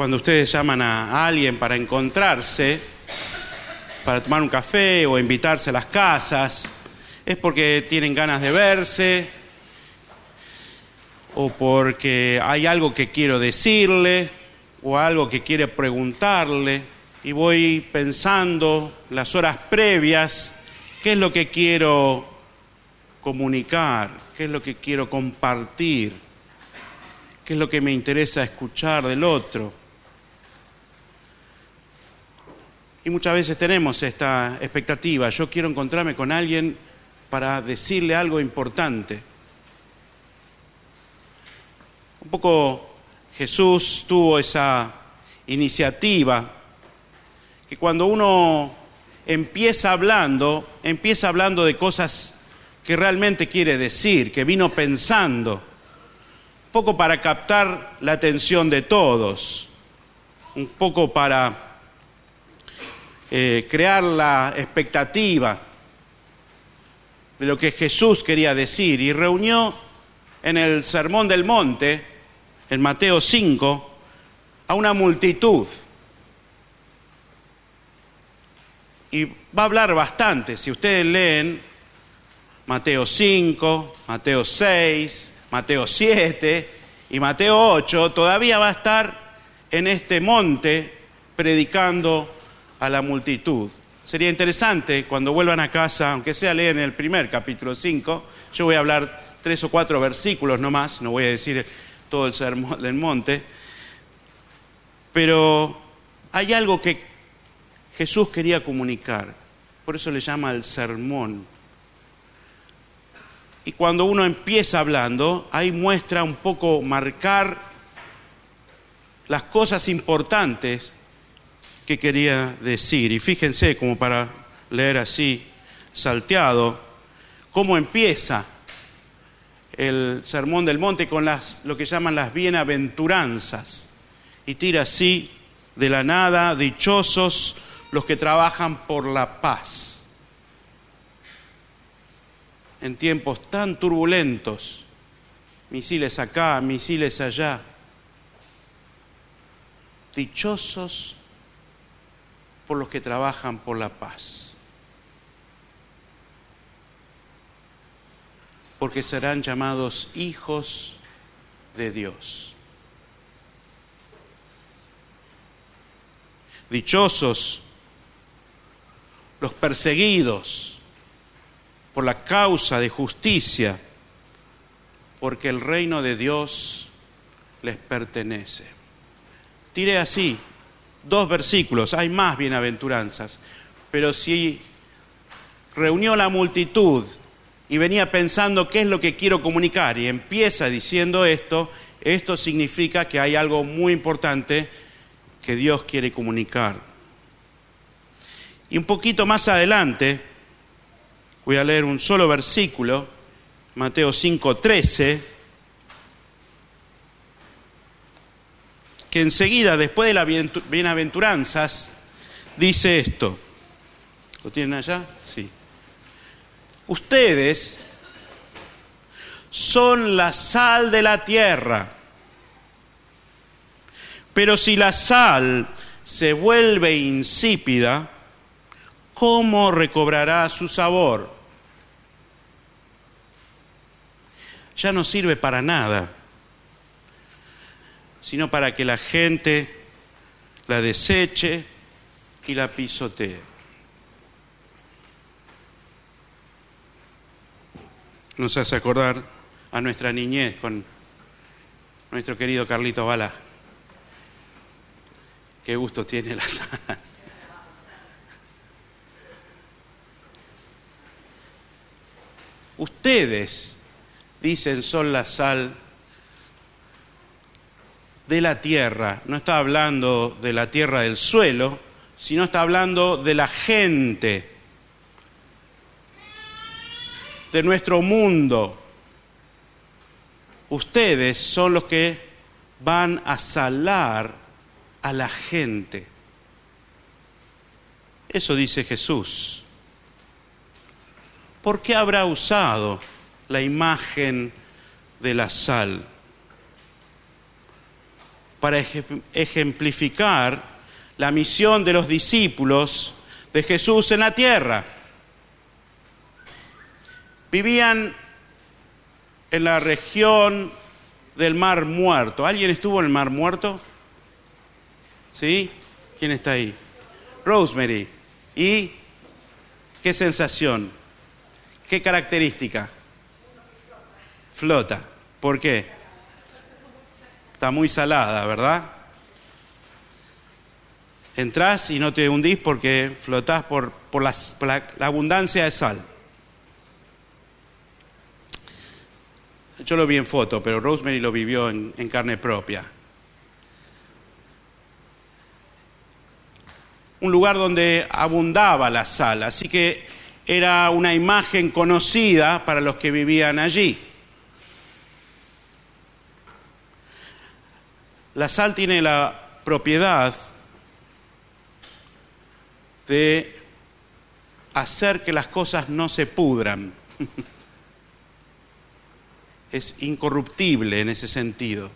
cuando ustedes llaman a alguien para encontrarse, para tomar un café o invitarse a las casas, es porque tienen ganas de verse o porque hay algo que quiero decirle o algo que quiere preguntarle y voy pensando las horas previas qué es lo que quiero comunicar, qué es lo que quiero compartir, qué es lo que me interesa escuchar del otro. Y muchas veces tenemos esta expectativa, yo quiero encontrarme con alguien para decirle algo importante. Un poco Jesús tuvo esa iniciativa que cuando uno empieza hablando, empieza hablando de cosas que realmente quiere decir, que vino pensando, un poco para captar la atención de todos, un poco para eh, crear la expectativa de lo que Jesús quería decir y reunió en el Sermón del Monte, en Mateo 5, a una multitud. Y va a hablar bastante. Si ustedes leen Mateo 5, Mateo 6, Mateo 7 y Mateo 8, todavía va a estar en este monte predicando a la multitud. Sería interesante cuando vuelvan a casa, aunque sea leen el primer capítulo 5, yo voy a hablar tres o cuatro versículos nomás, no voy a decir todo el sermón del monte, pero hay algo que Jesús quería comunicar, por eso le llama el sermón. Y cuando uno empieza hablando, ahí muestra un poco marcar las cosas importantes que quería decir. Y fíjense, como para leer así, salteado, cómo empieza el Sermón del Monte con las, lo que llaman las bienaventuranzas. Y tira así de la nada, dichosos los que trabajan por la paz. En tiempos tan turbulentos, misiles acá, misiles allá. Dichosos por los que trabajan por la paz. porque serán llamados hijos de Dios. Dichosos los perseguidos por la causa de justicia, porque el reino de Dios les pertenece. Tire así dos versículos, hay más bienaventuranzas, pero si reunió la multitud y venía pensando qué es lo que quiero comunicar y empieza diciendo esto, esto significa que hay algo muy importante que Dios quiere comunicar. Y un poquito más adelante, voy a leer un solo versículo, Mateo 5:13, que enseguida, después de las bienaventuranzas, dice esto. ¿Lo tienen allá? Sí. Ustedes son la sal de la tierra. Pero si la sal se vuelve insípida, ¿cómo recobrará su sabor? Ya no sirve para nada, sino para que la gente la deseche y la pisotee. nos hace acordar a nuestra niñez con nuestro querido Carlito Bala. Qué gusto tiene la sal. Ustedes, dicen, son la sal de la tierra. No está hablando de la tierra del suelo, sino está hablando de la gente de nuestro mundo. Ustedes son los que van a salar a la gente. Eso dice Jesús. ¿Por qué habrá usado la imagen de la sal? Para ejemplificar la misión de los discípulos de Jesús en la tierra. Vivían en la región del Mar Muerto. ¿Alguien estuvo en el Mar Muerto? ¿Sí? ¿Quién está ahí? Rosemary. ¿Y qué sensación? ¿Qué característica? Flota. ¿Por qué? Está muy salada, ¿verdad? Entrás y no te hundís porque flotás por, por, la, abundancia de sal. Yo lo vi en foto, pero Rosemary lo vivió en, en carne propia. Un lugar donde abundaba la sal, así que era una imagen conocida para los que vivían allí. La sal tiene la propiedad de hacer que las cosas no se pudran. es incorruptible en ese sentido.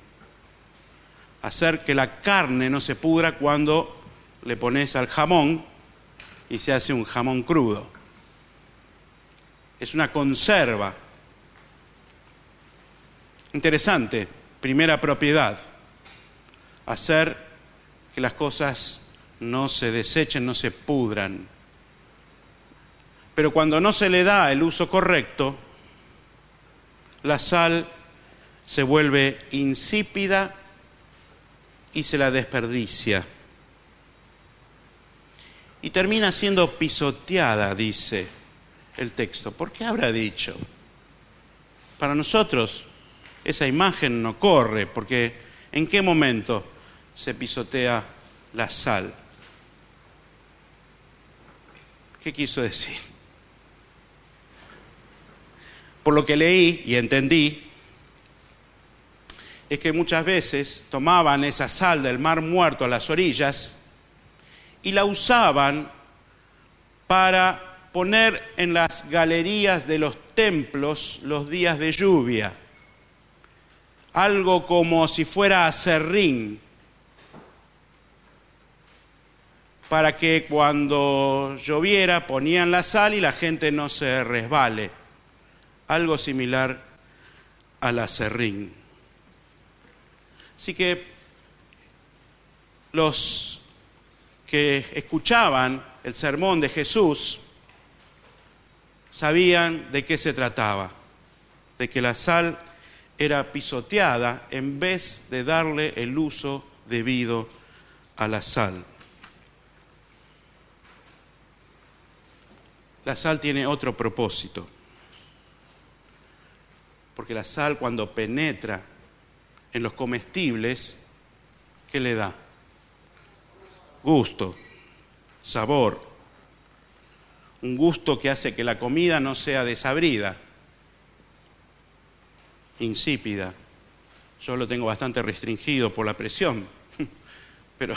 Hacer que la carne no se pudra cuando le pones al jamón y se hace un jamón crudo. Es una conserva. Interesante, primera propiedad. Hacer que las cosas no se desechen, no se pudran. Pero cuando no se le da el uso correcto, la sal se vuelve insípida y se la desperdicia. Y termina siendo pisoteada, dice el texto. ¿Por qué habrá dicho? Para nosotros esa imagen no corre, porque ¿en qué momento se pisotea la sal? ¿Qué quiso decir? Por lo que leí y entendí, es que muchas veces tomaban esa sal del mar muerto a las orillas y la usaban para poner en las galerías de los templos los días de lluvia. Algo como si fuera acerrín para que cuando lloviera ponían la sal y la gente no se resbale. Algo similar al acerrín. Así que los que escuchaban el sermón de Jesús sabían de qué se trataba, de que la sal era pisoteada en vez de darle el uso debido a la sal. La sal tiene otro propósito, porque la sal cuando penetra en los comestibles, ¿qué le da? Gusto, sabor, un gusto que hace que la comida no sea desabrida, insípida. Yo lo tengo bastante restringido por la presión, pero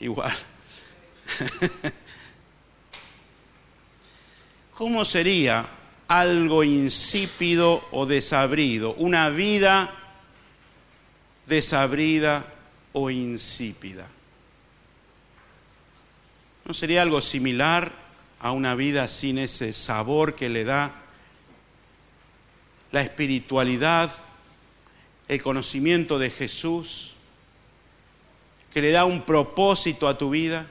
igual. ¿Cómo sería algo insípido o desabrido? Una vida desabrida o insípida. ¿No sería algo similar a una vida sin ese sabor que le da la espiritualidad, el conocimiento de Jesús, que le da un propósito a tu vida,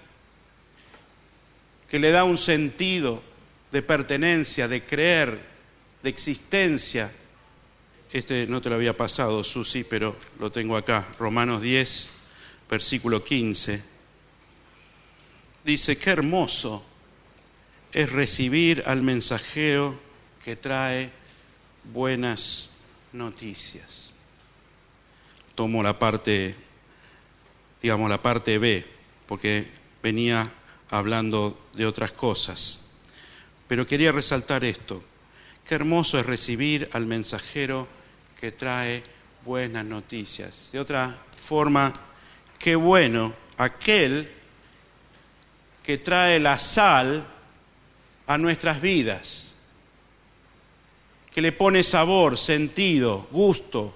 que le da un sentido de pertenencia, de creer, de existencia. Este no te lo había pasado, Susi, pero lo tengo acá. Romanos 10, versículo 15. Dice, qué hermoso es recibir al mensajero que trae buenas noticias. Tomo la parte, digamos, la parte B, porque venía hablando de otras cosas. Pero quería resaltar esto. Qué hermoso es recibir al mensajero que trae buenas noticias. De otra forma, qué bueno aquel que trae la sal a nuestras vidas, que le pone sabor, sentido, gusto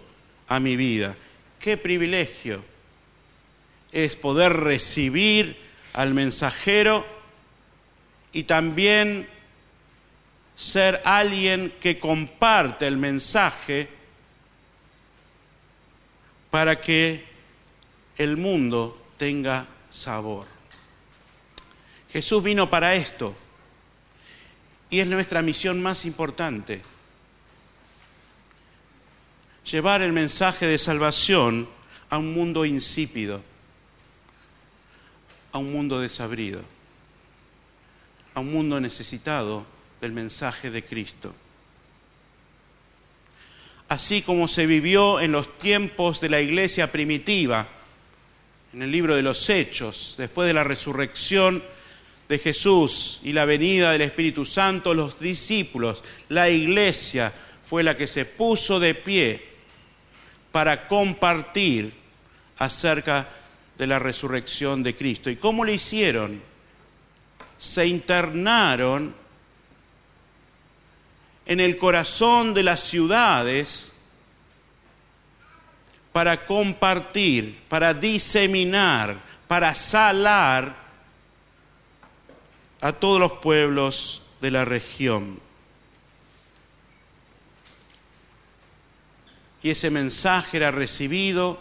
a mi vida. Qué privilegio es poder recibir al mensajero y también ser alguien que comparte el mensaje para que el mundo tenga sabor. Jesús vino para esto y es nuestra misión más importante. Llevar el mensaje de salvación a un mundo insípido, a un mundo desabrido, a un mundo necesitado del mensaje de Cristo. Así como se vivió en los tiempos de la iglesia primitiva, en el libro de los Hechos, después de la resurrección de Jesús y la venida del Espíritu Santo, los discípulos, la iglesia fue la que se puso de pie para compartir acerca de la resurrección de Cristo. ¿Y cómo lo hicieron? Se internaron en el corazón de las ciudades para compartir, para diseminar, para salar a todos los pueblos de la región. Y ese mensaje era recibido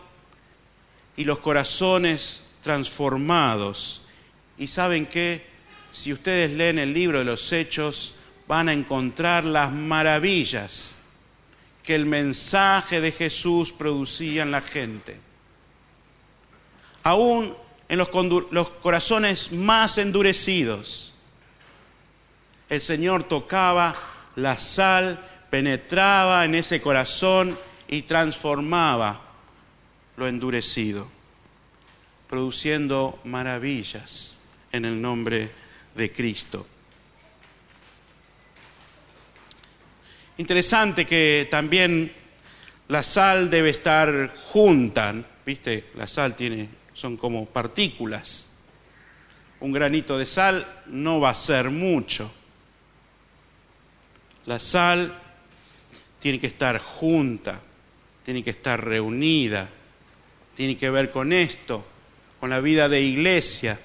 y los corazones transformados. Y saben que si ustedes leen el libro de los Hechos, van a encontrar las maravillas que el mensaje de Jesús producía en la gente. Aún en los, los, corazones más endurecidos, el Señor tocaba la sal, penetraba en ese corazón y transformaba lo endurecido, produciendo maravillas en el nombre de Cristo. Interesante que también la sal debe estar junta, ¿viste? La sal tiene, son como partículas. Un granito de sal no va a ser mucho. La sal tiene que estar junta, tiene que estar reunida, tiene que ver con esto, con la vida de iglesia,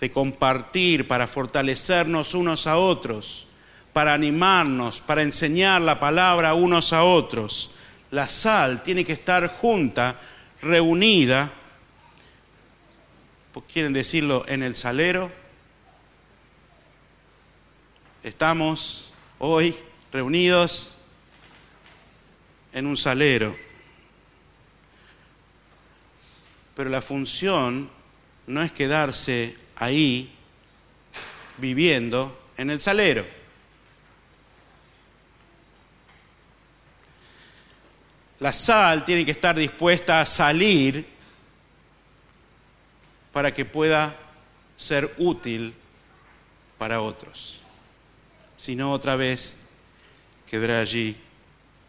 de compartir para fortalecernos unos a otros para animarnos, para enseñar la palabra unos a otros. La sal tiene que estar junta, reunida, quieren decirlo, en el salero. Estamos hoy reunidos en un salero. Pero la función no es quedarse ahí viviendo en el salero. La sal tiene que estar dispuesta a salir para que pueda ser útil para otros. Si no, otra vez quedará allí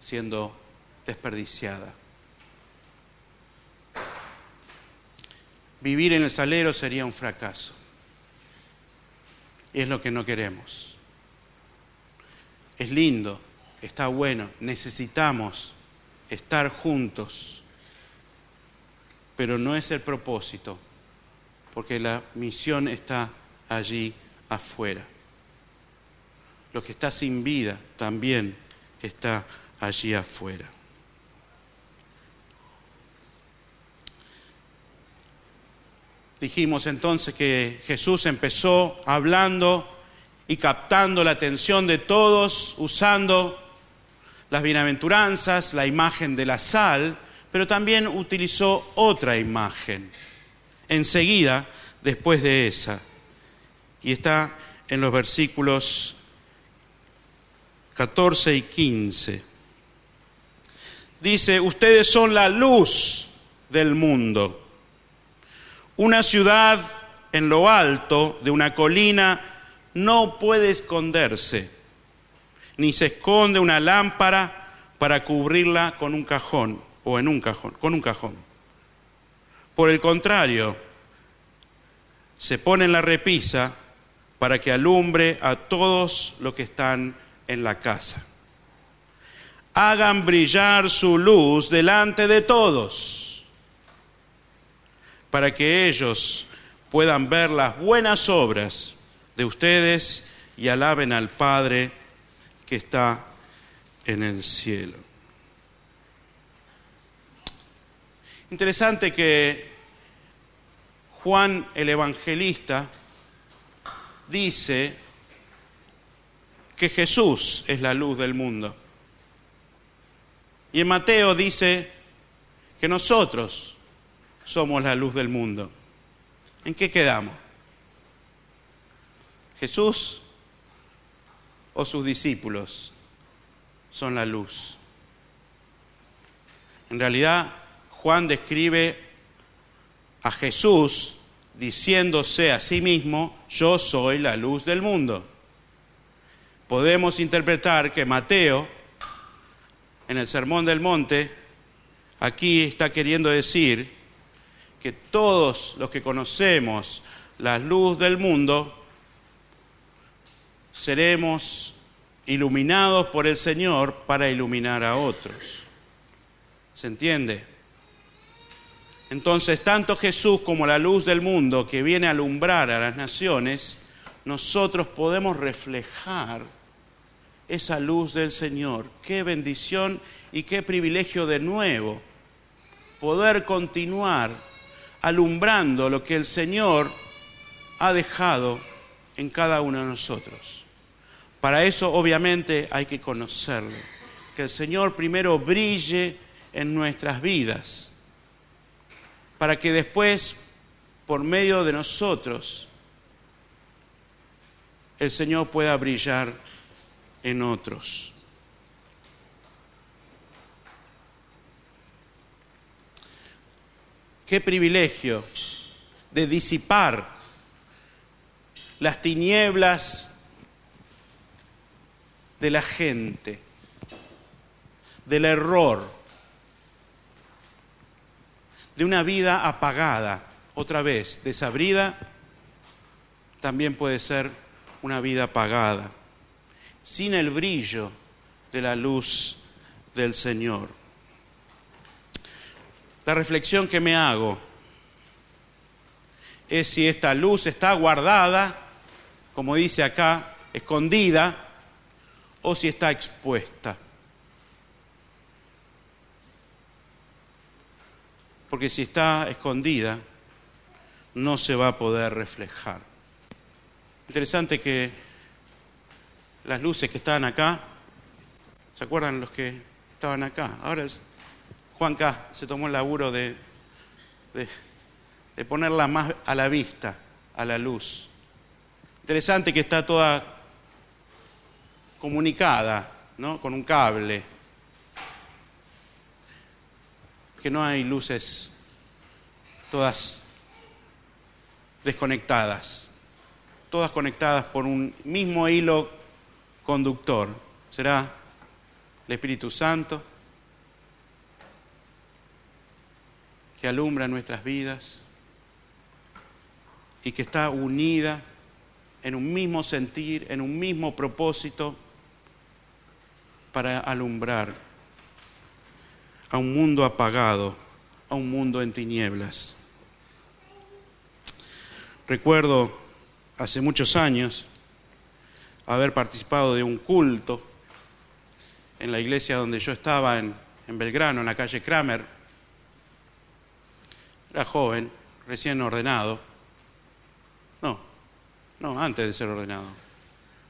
siendo desperdiciada. Vivir en el salero sería un fracaso. Es lo que no queremos. Es lindo, está bueno, necesitamos estar juntos, pero no es el propósito, porque la misión está allí afuera. Lo que está sin vida también está allí afuera. Dijimos entonces que Jesús empezó hablando y captando la atención de todos, usando las bienaventuranzas, la imagen de la sal, pero también utilizó otra imagen enseguida después de esa. Y está en los versículos 14 y 15. Dice, ustedes son la luz del mundo. Una ciudad en lo alto de una colina no puede esconderse ni se esconde una lámpara para cubrirla con un cajón o en un cajón, con un cajón. Por el contrario, se pone en la repisa para que alumbre a todos los que están en la casa. Hagan brillar su luz delante de todos, para que ellos puedan ver las buenas obras de ustedes y alaben al Padre que está en el cielo. Interesante que Juan el Evangelista dice que Jesús es la luz del mundo. Y en Mateo dice que nosotros somos la luz del mundo. ¿En qué quedamos? ¿Jesús o sus discípulos son la luz? En realidad, Juan describe a Jesús diciéndose a sí mismo, yo soy la luz del mundo. Podemos interpretar que Mateo, en el Sermón del Monte, aquí está queriendo decir que todos los que conocemos la luz del mundo, seremos iluminados por el Señor para iluminar a otros. ¿Se entiende? Entonces, tanto Jesús como la luz del mundo que viene a alumbrar a las naciones, nosotros podemos reflejar esa luz del Señor. Qué bendición y qué privilegio de nuevo poder continuar alumbrando lo que el Señor ha dejado en cada uno de nosotros. Para eso obviamente hay que conocerlo, que el Señor primero brille en nuestras vidas, para que después, por medio de nosotros, el Señor pueda brillar en otros. Qué privilegio de disipar las tinieblas de la gente, del error, de una vida apagada, otra vez, desabrida, también puede ser una vida apagada, sin el brillo de la luz del Señor. La reflexión que me hago es si esta luz está guardada, como dice acá, escondida, o si está expuesta. Porque si está escondida, no se va a poder reflejar. Interesante que las luces que estaban acá, ¿se acuerdan los que estaban acá? Ahora es, Juan K. se tomó el laburo de, de, ponerla más a la vista, a la luz. Interesante que está toda comunicada, ¿no? Con un cable. Que no hay luces todas desconectadas, todas conectadas por un mismo hilo conductor. ¿Será el Espíritu Santo? que alumbra nuestras vidas y que está unida en un mismo sentir, en un mismo propósito para alumbrar a un mundo apagado, a un mundo en tinieblas. Recuerdo hace muchos años haber participado de un culto en la iglesia donde yo estaba en, Belgrano, en la calle Kramer, era joven, recién ordenado. No, no, antes de ser ordenado.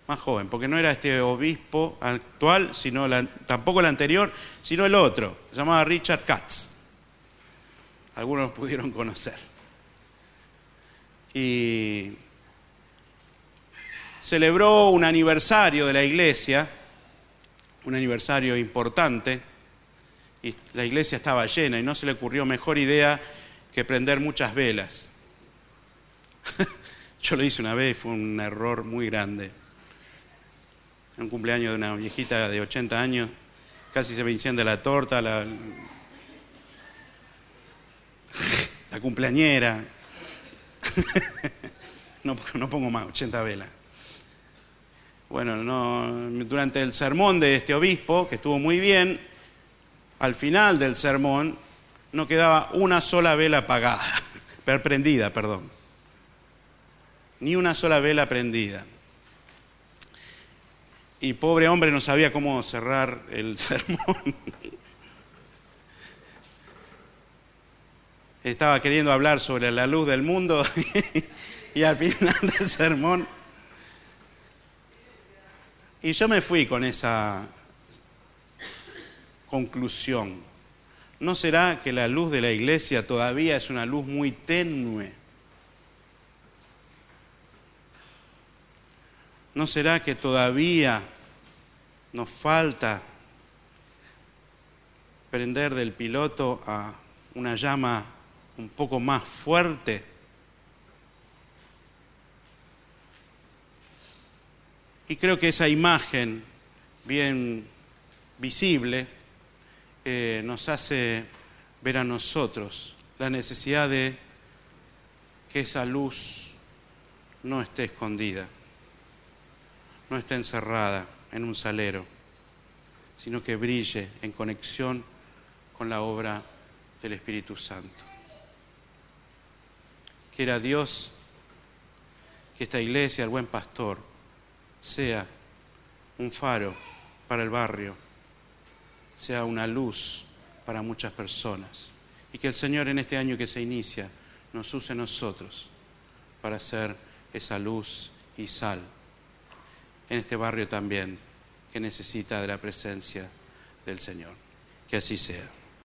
Más joven, porque no era este obispo actual, sino tampoco el anterior, sino el otro. Se llamaba Richard Katz. Algunos pudieron conocer. Y celebró un aniversario de la iglesia, un aniversario importante, y la iglesia estaba llena y no se le ocurrió mejor idea que prender muchas velas. Yo lo hice una vez, fue un error muy grande. Un cumpleaños de una viejita de 80 años, casi se me enciende la torta, la, la cumpleañera. no, no pongo más, 80 velas. Bueno, no, durante el sermón de este obispo, que estuvo muy bien, al final del sermón no quedaba una sola vela apagada, prendida, perdón. Ni una sola vela prendida. Y pobre hombre no sabía cómo cerrar el sermón. Estaba queriendo hablar sobre la luz del mundo y al final del sermón. Y yo me fui con esa conclusión. ¿No será que la luz de la iglesia todavía es una luz muy tenue? ¿No será que todavía nos falta prender del piloto a una llama un poco más fuerte? Y creo que esa imagen bien visible eh, nos hace ver a nosotros la necesidad de que esa luz no esté escondida no esté encerrada en un salero, sino que brille en conexión con la obra del Espíritu Santo. Quiera Dios que esta iglesia, el buen pastor, sea un faro para el barrio, sea una luz para muchas personas. Y que el Señor en este año que se inicia nos use nosotros para ser esa luz y sal en este barrio también que necesita de la presencia del Señor. Que así sea.